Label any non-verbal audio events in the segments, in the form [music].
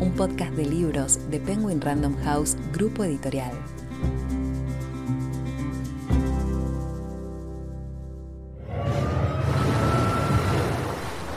un podcast de libros de Penguin Random House Grupo Editorial.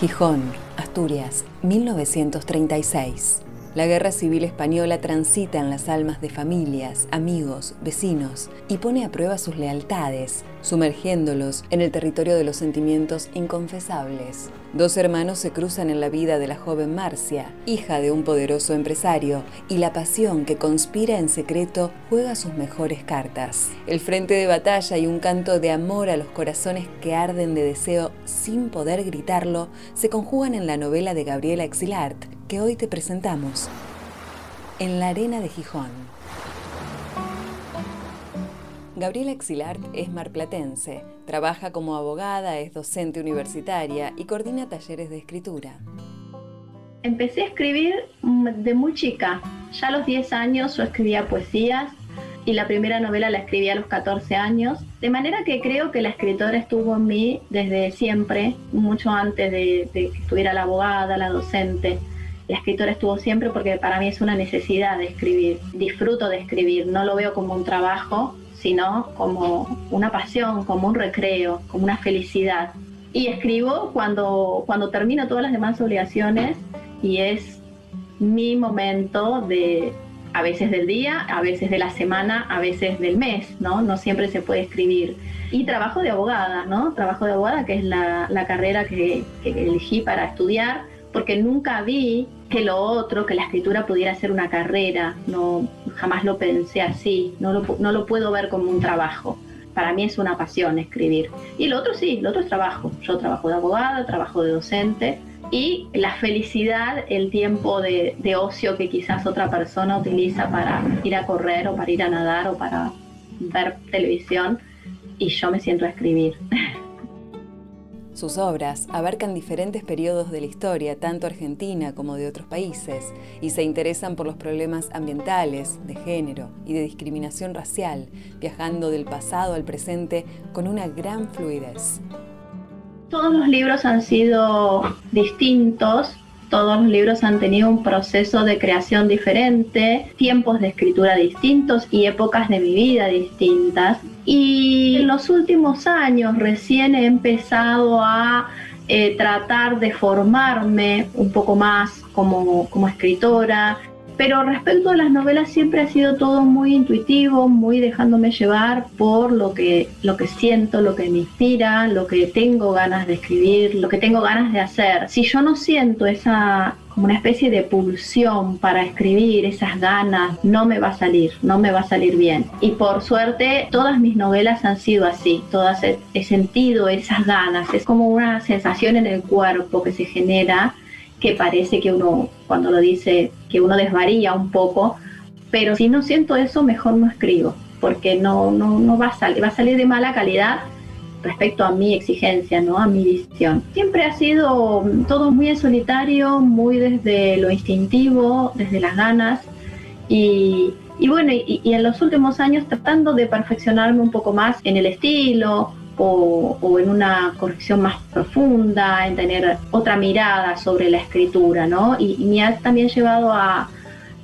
Gijón, Asturias, 1936. La guerra civil española transita en las almas de familias, amigos, vecinos y pone a prueba sus lealtades, sumergiéndolos en el territorio de los sentimientos inconfesables. Dos hermanos se cruzan en la vida de la joven Marcia, hija de un poderoso empresario, y la pasión que conspira en secreto juega sus mejores cartas. El frente de batalla y un canto de amor a los corazones que arden de deseo sin poder gritarlo se conjugan en la novela de Gabriela Exilart, que hoy te presentamos. En la arena de Gijón. Gabriela Exilart es marplatense, trabaja como abogada, es docente universitaria y coordina talleres de escritura. Empecé a escribir de muy chica. Ya a los 10 años yo escribía poesías y la primera novela la escribí a los 14 años. De manera que creo que la escritora estuvo en mí desde siempre, mucho antes de, de que estuviera la abogada, la docente la escritora estuvo siempre porque para mí es una necesidad de escribir. Disfruto de escribir, no lo veo como un trabajo, sino como una pasión, como un recreo, como una felicidad. Y escribo cuando, cuando termino todas las demás obligaciones y es mi momento de, a veces del día, a veces de la semana, a veces del mes, ¿no? No siempre se puede escribir. Y trabajo de abogada, ¿no? Trabajo de abogada, que es la, la carrera que, que elegí para estudiar porque nunca vi que lo otro, que la escritura pudiera ser una carrera, no, jamás lo pensé así, no lo, no lo puedo ver como un trabajo. Para mí es una pasión escribir. Y lo otro sí, lo otro es trabajo. Yo trabajo de abogada, trabajo de docente y la felicidad, el tiempo de, de ocio que quizás otra persona utiliza para ir a correr o para ir a nadar o para ver televisión y yo me siento a escribir. [laughs] Sus obras abarcan diferentes periodos de la historia, tanto argentina como de otros países, y se interesan por los problemas ambientales, de género y de discriminación racial, viajando del pasado al presente con una gran fluidez. Todos los libros han sido distintos, todos los libros han tenido un proceso de creación diferente, tiempos de escritura distintos y épocas de mi vida distintas. Y en los últimos años recién he empezado a eh, tratar de formarme un poco más como, como escritora, pero respecto a las novelas siempre ha sido todo muy intuitivo, muy dejándome llevar por lo que, lo que siento, lo que me inspira, lo que tengo ganas de escribir, lo que tengo ganas de hacer. Si yo no siento esa como una especie de pulsión para escribir, esas ganas, no me va a salir, no me va a salir bien. Y por suerte todas mis novelas han sido así, todas he, he sentido esas ganas, es como una sensación en el cuerpo que se genera que parece que uno, cuando lo dice, que uno desvaría un poco, pero si no siento eso, mejor no escribo, porque no, no, no va a salir, va a salir de mala calidad respecto a mi exigencia, ¿no? a mi visión. Siempre ha sido todo muy en solitario, muy desde lo instintivo, desde las ganas y, y bueno, y, y, en los últimos años tratando de perfeccionarme un poco más en el estilo, o, en una corrección más profunda, en tener otra mirada sobre la escritura, ¿no? Y, me ha también llevado a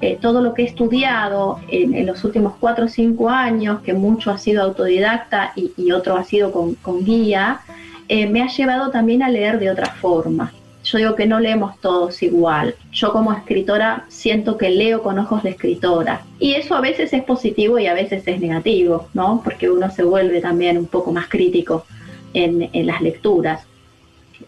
eh, todo lo que he estudiado en, los últimos cuatro o cinco años, que mucho ha sido autodidacta y, otro ha sido con, guía, eh, me ha llevado también a leer de otra forma yo digo que no leemos todos igual. Yo como escritora siento que leo con ojos de escritora. Y eso a veces es positivo y a veces es negativo, ¿no? Porque uno se vuelve también un poco más crítico en, las lecturas.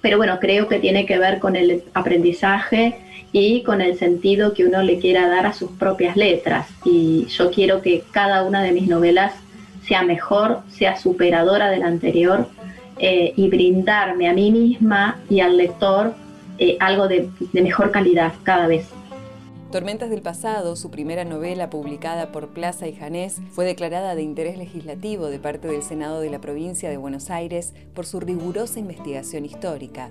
Pero bueno, creo que tiene que ver con el aprendizaje y con el sentido que uno le quiera dar a sus propias letras. Y yo quiero que cada una de mis novelas sea mejor, sea superadora de la anterior eh, y brindarme a mí misma y al lector eh, algo de, de mejor calidad cada vez. Tormentas del Pasado, su primera novela publicada por Plaza y Janés, fue declarada de interés legislativo de parte del Senado de la provincia de Buenos Aires por su rigurosa investigación histórica.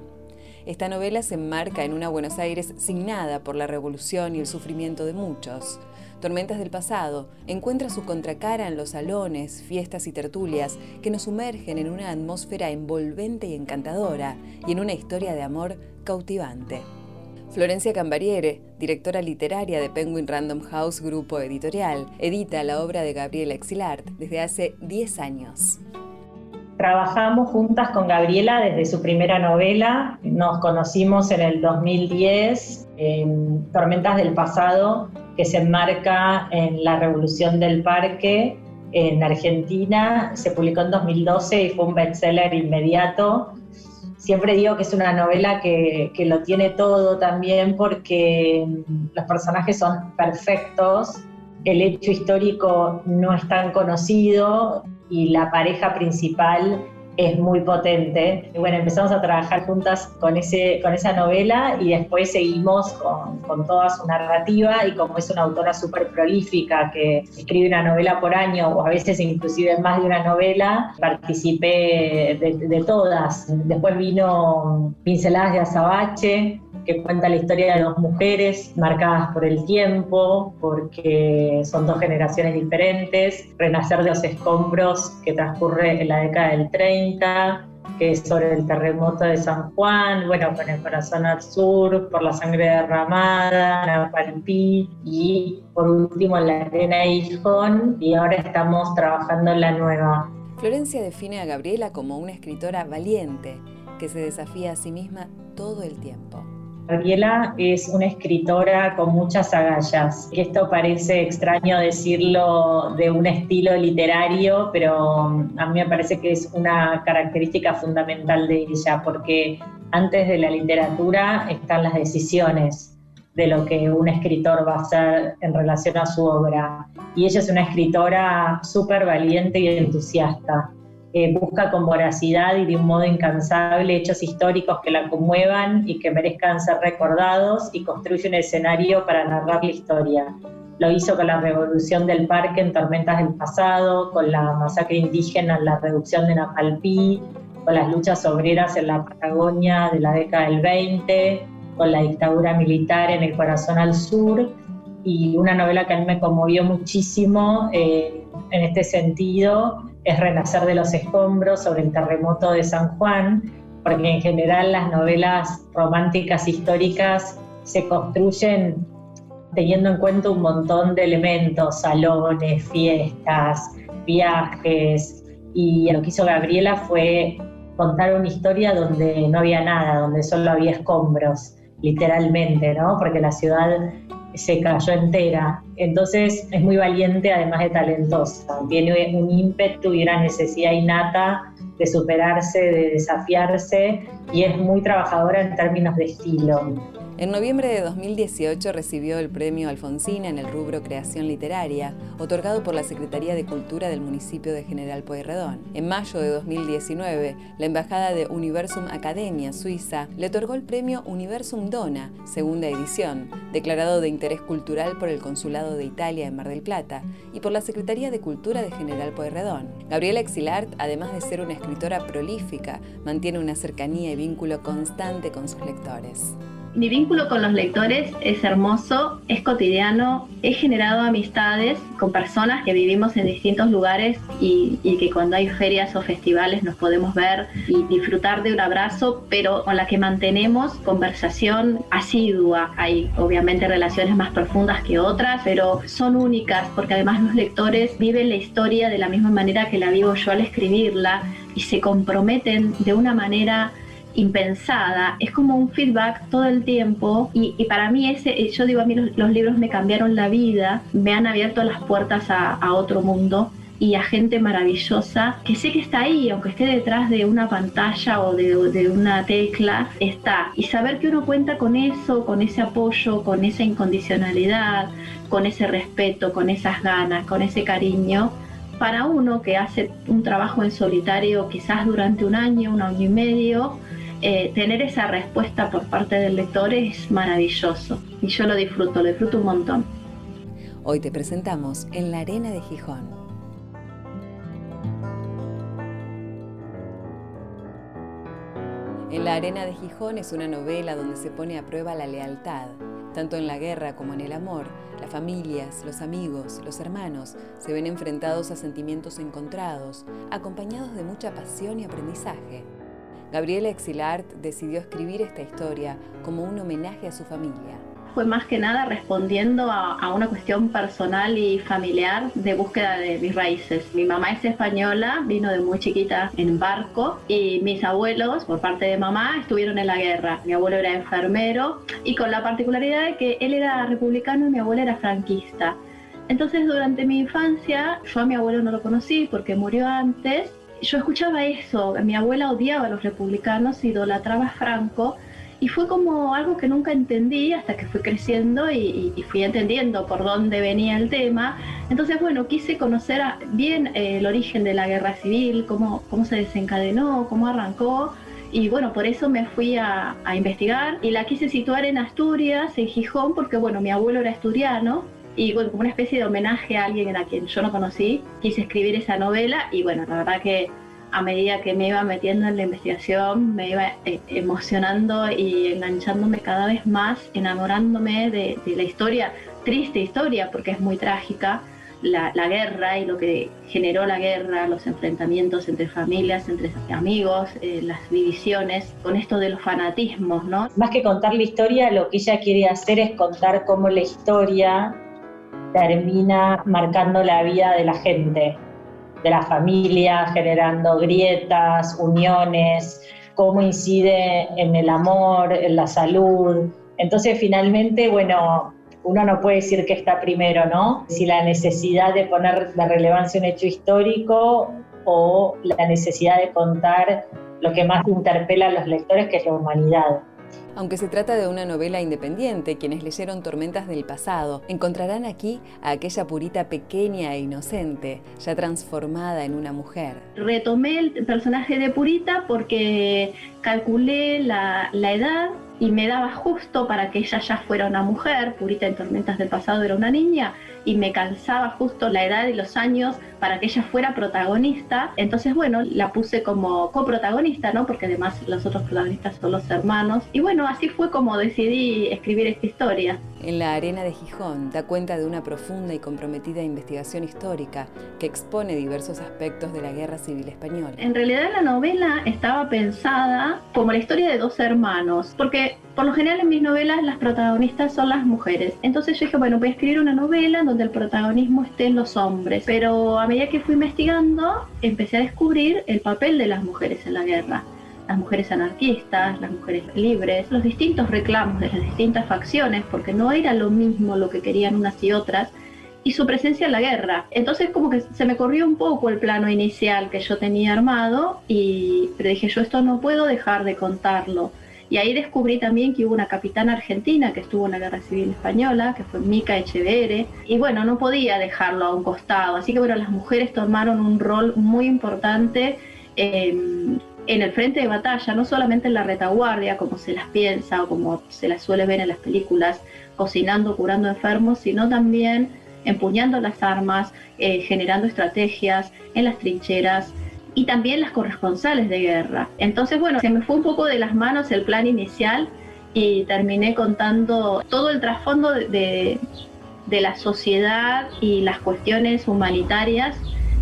Esta novela se enmarca en una Buenos Aires signada por la revolución y el sufrimiento de muchos. Tormentas del pasado encuentra su contracara en los salones, fiestas y tertulias que nos sumergen en una atmósfera envolvente y encantadora y en una historia de amor cautivante. Florencia Cambariere, directora literaria de Penguin Random House Grupo Editorial, edita la obra de Gabriela Exilart desde hace 10 años. Trabajamos juntas con Gabriela desde su primera novela. Nos conocimos en el 2010 en Tormentas del Pasado, que se enmarca en la Revolución del Parque en Argentina. Se publicó en 2012 y fue un bestseller inmediato siempre digo que es una novela que, lo tiene todo también porque mm, los personajes son perfectos, el hecho histórico no es tan conocido y la pareja principal es muy potente. Y bueno, empezamos a trabajar juntas con, ese, con esa novela y después seguimos con, con toda su narrativa y como es una autora súper prolífica que escribe una novela por año o a veces inclusive más de una novela, participé de, de todas. Después vino Pinceladas de Azabache, que cuenta la historia de dos mujeres marcadas por el tiempo, porque son dos generaciones diferentes, Renacer de los escombros que transcurre en la década del 30, que es sobre el terremoto de San Juan, bueno, con el corazón al sur, por la sangre derramada, Napalpí y por último la arena Hijón y ahora estamos trabajando en la nueva. Florencia define a Gabriela como una escritora valiente que se desafía a sí misma todo el tiempo. Gabriela es una escritora con muchas agallas. Esto parece extraño decirlo de un estilo literario, pero mm, a mí me parece que es una característica fundamental de ella, porque antes de la literatura están las decisiones de lo que un escritor va a hacer en relación a su obra. Y ella es una escritora súper valiente y entusiasta busca con voracidad y de un modo incansable hechos históricos que la conmuevan y que merezcan ser recordados y construye un escenario para narrar la historia. Lo hizo con la revolución del parque en Tormentas del Pasado, con la masacre indígena en la reducción de Napalpí, con las luchas obreras en la Patagonia de la década del 20, con la dictadura militar en el corazón al sur y una novela que a mí me conmovió muchísimo eh, en este sentido es Renacer de los Escombros sobre el terremoto de San Juan, porque en general las novelas románticas históricas se construyen teniendo en cuenta un montón de elementos, salones, fiestas, viajes, y lo que hizo Gabriela fue contar una historia donde no había nada, donde solo había escombros, literalmente, ¿no? Porque la ciudad se cayó entera. Entonces es muy valiente además de talentosa. Tiene un ímpetu y una necesidad innata de superarse, de desafiarse y es muy trabajadora en términos de estilo. En noviembre de 2018 recibió el premio Alfonsina en el rubro Creación Literaria, otorgado por la Secretaría de Cultura del municipio de General Pueyrredón. En mayo de 2019, la Embajada de Universum Academia Suiza le otorgó el premio Universum Dona, segunda edición, declarado de interés cultural por el Consulado de Italia en Mar del Plata y por la Secretaría de Cultura de General Pueyrredón. Gabriela Exilart, además de ser una escritora prolífica, mantiene una cercanía y vínculo constante con sus lectores. Mi vínculo con los lectores es hermoso, es cotidiano, he generado amistades con personas que vivimos en distintos lugares y, que cuando hay ferias o festivales nos podemos ver y disfrutar de un abrazo, pero con la que mantenemos conversación asidua. Hay obviamente relaciones más profundas que otras, pero son únicas porque además los lectores viven la historia de la misma manera que la vivo yo al escribirla y se comprometen de una manera impensada, es como un feedback todo el tiempo y, para mí ese, yo digo a mí los, libros me cambiaron la vida, me han abierto las puertas a, otro mundo y a gente maravillosa que sé que está ahí, aunque esté detrás de una pantalla o de, de, una tecla, está. Y saber que uno cuenta con eso, con ese apoyo, con esa incondicionalidad, con ese respeto, con esas ganas, con ese cariño, para uno que hace un trabajo en solitario quizás durante un año, un año y medio, eh, tener esa respuesta por parte del lector es maravilloso. y yo lo disfruto, lo disfruto un montón. Hoy te presentamos En la Arena de Gijón. En la Arena de Gijón es una novela donde se pone a prueba la lealtad. Tanto en la guerra como en el amor, las familias, los amigos, los hermanos se ven enfrentados a sentimientos encontrados, acompañados de mucha pasión y aprendizaje. Gabriela Exilart decidió escribir esta historia como un homenaje a su familia. Fue más que nada respondiendo a, una cuestión personal y familiar de búsqueda de mis raíces. Mi mamá es española, vino de muy chiquita en barco y mis abuelos, por parte de mamá, estuvieron en la guerra. Mi abuelo era enfermero y con la particularidad de que él era republicano y mi abuela era franquista. Entonces durante mi infancia yo a mi abuelo no lo conocí porque murió antes yo escuchaba eso, mi abuela odiaba a los republicanos, idolatraba a Franco, y fue como algo que nunca entendí hasta que fui creciendo y, fui entendiendo por dónde venía el tema. Entonces, bueno, quise conocer bien eh, el origen de la guerra civil, cómo, cómo se desencadenó, cómo arrancó. Y bueno, por eso me fui a, a investigar y la quise situar en Asturias, en Gijón, porque bueno, mi abuelo era asturiano y bueno, como una especie de homenaje a alguien a quien yo no conocí, quise escribir esa novela y bueno, la verdad que a medida que me iba metiendo en la investigación, me iba eh, emocionando y enganchándome cada vez más, enamorándome de, la historia, triste historia, porque es muy trágica, la, guerra y lo que generó la guerra, los enfrentamientos entre familias, entre amigos, eh, las divisiones, con esto de los fanatismos, ¿no? Más que contar la historia, lo que ella quiere hacer es contar cómo la historia termina marcando la vida de la gente, de la familia, generando grietas, uniones, cómo incide en el amor, en la salud. Entonces, finalmente, bueno, uno no puede decir que está primero, ¿no? Si la necesidad de poner de relevancia un hecho histórico o la necesidad de contar lo que más interpela a los lectores, que es la humanidad. Aunque se trata de una novela independiente, quienes leyeron Tormentas del pasado encontrarán aquí a aquella purita pequeña e inocente, ya transformada en una mujer. Retomé el personaje de Purita porque calculé la, la edad y me daba justo para que ella ya fuera una mujer, Purita en Tormentas del pasado era una niña, y me calzaba justo la edad y los años para que ella fuera protagonista. Entonces, bueno, la puse como coprotagonista, ¿no? Porque además los otros protagonistas son los hermanos. Y bueno, así fue como decidí escribir esta historia. En la arena de Gijón da cuenta de una profunda y comprometida investigación histórica que expone diversos aspectos de la Guerra Civil Española. En realidad la novela estaba pensada como la historia de dos hermanos, porque por lo general en mis novelas las protagonistas son las mujeres. Entonces yo dije, bueno, voy a escribir una novela donde el protagonismo esté en los hombres. Pero a medida que fui investigando, empecé a descubrir el papel de las mujeres en la guerra las mujeres anarquistas, las mujeres libres, los distintos reclamos de las distintas facciones, porque no era lo mismo lo que querían unas y otras, y su presencia en la guerra. Entonces como que se me corrió un poco el plano inicial que yo tenía armado, y pero dije yo esto no puedo dejar de contarlo. Y ahí descubrí también que hubo una capitana argentina que estuvo en la Guerra Civil Española, que fue Mica Echeverre, y bueno, no podía dejarlo a un costado. Así que bueno, las mujeres tomaron un rol muy importante en el frente de batalla, no solamente en la retaguardia, como se las piensa o como se las suele ver en las películas, cocinando, curando enfermos, sino también empuñando las armas, eh, generando estrategias en las trincheras y también las corresponsales de guerra. Entonces, bueno, se me fue un poco de las manos el plan inicial y terminé contando todo el trasfondo de, de la sociedad y las cuestiones humanitarias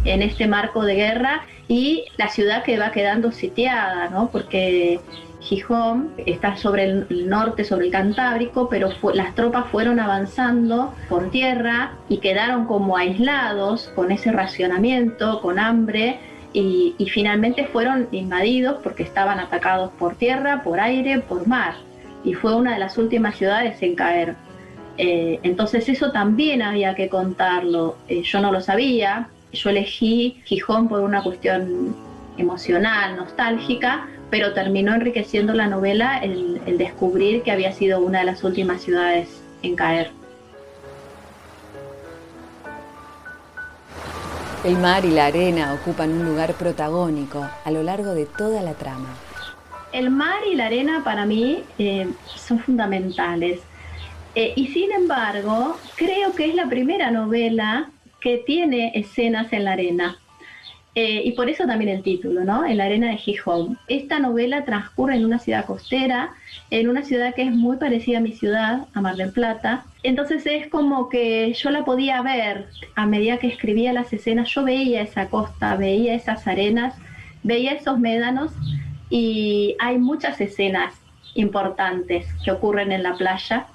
en este marco de guerra y la ciudad que va quedando sitiada, ¿no? Porque Gijón está sobre el norte, sobre el Cantábrico, pero las tropas fueron avanzando por tierra y quedaron como aislados con ese racionamiento, con hambre, y, finalmente fueron invadidos porque estaban atacados por tierra, por aire, por mar, y fue una de las últimas ciudades en caer. Eh, entonces eso también había que contarlo, eh, yo no lo sabía, yo elegí Gijón por una cuestión emocional, nostálgica, pero terminó enriqueciendo la novela el, descubrir que había sido una de las últimas ciudades en caer. El mar y la arena ocupan un lugar protagónico a lo largo de toda la trama. El mar y la arena para mí eh, son fundamentales. Eh, y sin embargo, creo que es la primera novela que tiene escenas en la arena. Eh, y por eso también el título, ¿no? En la arena de Gijón. Esta novela transcurre en una ciudad costera, en una ciudad que es muy parecida a mi ciudad, a Mar del Plata. Entonces es como que yo la podía ver a medida que escribía las escenas, yo veía esa costa, veía esas arenas, veía esos médanos y hay muchas escenas importantes que ocurren en la playa,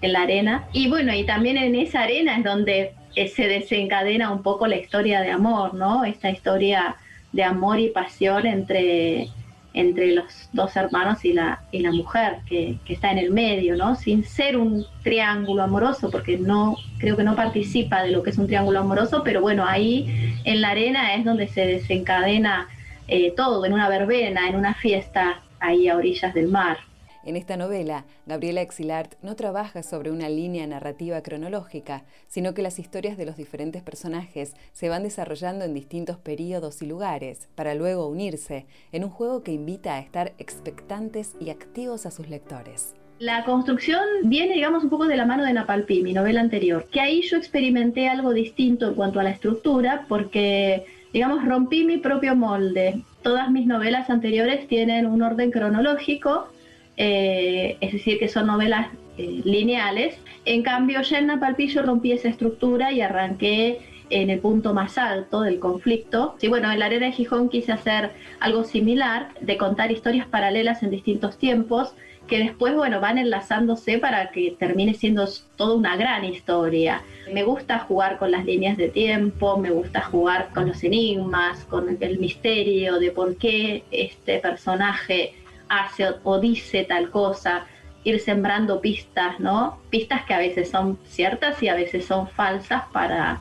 en la arena. Y bueno, y también en esa arena es donde eh, se desencadena un poco la historia de amor, ¿no? Esta historia de amor y pasión entre, entre los dos hermanos y la, y la mujer que, que, está en el medio, ¿no? Sin ser un triángulo amoroso, porque no, creo que no participa de lo que es un triángulo amoroso, pero bueno, ahí en la arena es donde se desencadena eh, todo, en una verbena, en una fiesta ahí a orillas del mar. En esta novela, Gabriela Exilart no trabaja sobre una línea narrativa cronológica, sino que las historias de los diferentes personajes se van desarrollando en distintos periodos y lugares, para luego unirse en un juego que invita a estar expectantes y activos a sus lectores. La construcción viene, digamos, un poco de la mano de Napalpí, mi novela anterior, que ahí yo experimenté algo distinto en cuanto a la estructura, porque, digamos, rompí mi propio molde. Todas mis novelas anteriores tienen un orden cronológico, eh, es decir, que son novelas eh, lineales. En cambio, ya en Napalpillo rompí esa estructura y arranqué en el punto más alto del conflicto. Y bueno, en la arena de Gijón quise hacer algo similar, de contar historias paralelas en distintos tiempos, que después, bueno, van enlazándose para que termine siendo toda una gran historia. Me gusta jugar con las líneas de tiempo, me gusta jugar con los enigmas, con el misterio de por qué este personaje hace o, dice tal cosa, ir sembrando pistas, ¿no? Pistas que a veces son ciertas y a veces son falsas para,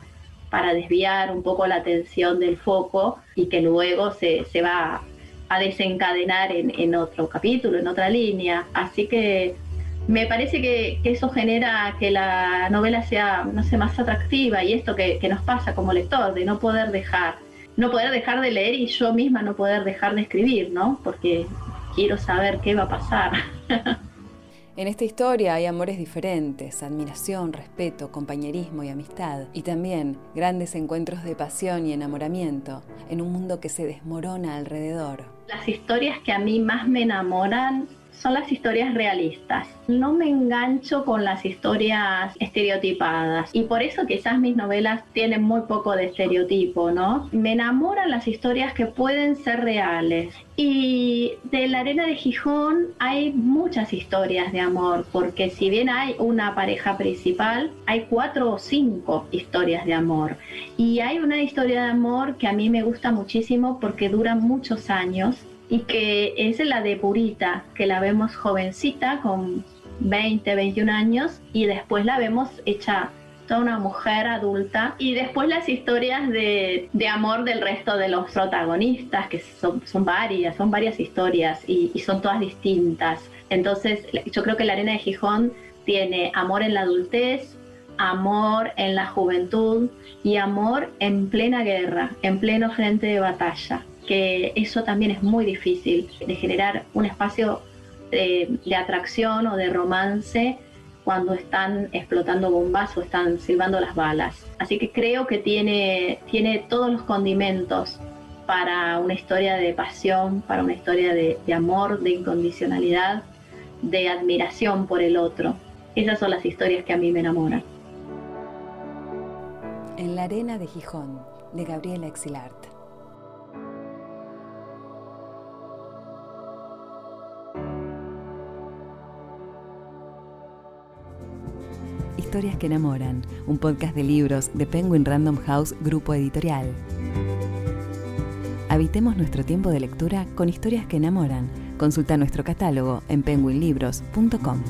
para desviar un poco la atención del foco y que luego se, se va a desencadenar en, en, otro capítulo, en otra línea. Así que me parece que, que, eso genera que la novela sea, no sé, más atractiva y esto que, que nos pasa como lector, de no poder dejar, no poder dejar de leer y yo misma no poder dejar de escribir, ¿no? Porque quiero saber qué va a pasar. [laughs] En esta historia hay amores diferentes, admiración, respeto, compañerismo y amistad, y también grandes encuentros de pasión y enamoramiento en un mundo que se desmorona alrededor. Las historias que a mí más me enamoran son las historias realistas. No me engancho con las historias estereotipadas y por eso quizás mis novelas tienen muy poco de estereotipo, ¿no? Me enamoran las historias que pueden ser reales. Y de la arena de Gijón hay muchas historias de amor, porque si bien hay una pareja principal, hay cuatro o cinco historias de amor. Y hay una historia de amor que a mí me gusta muchísimo porque dura muchos años y que es la de Purita, que la vemos jovencita con 20, 21 años y después la vemos hecha toda una mujer adulta y después las historias de, de amor del resto de los protagonistas, que son, son varias, son varias historias y, y son todas distintas. Entonces yo creo que la arena de Gijón tiene amor en la adultez, amor en la juventud y amor en plena guerra, en pleno frente de batalla que eso también es muy difícil de generar un espacio de, atracción o de romance cuando están explotando bombas o están silbando las balas. Así que creo que tiene, tiene todos los condimentos para una historia de pasión, para una historia de, de amor, de incondicionalidad, de admiración por el otro. Esas son las historias que a mí me enamoran. En la arena de Gijón, de Gabriela Exilart. Historias que enamoran, un podcast de libros de Penguin Random House Grupo Editorial. Habitemos nuestro tiempo de lectura con historias que enamoran. Consulta nuestro catálogo en penguinlibros.com.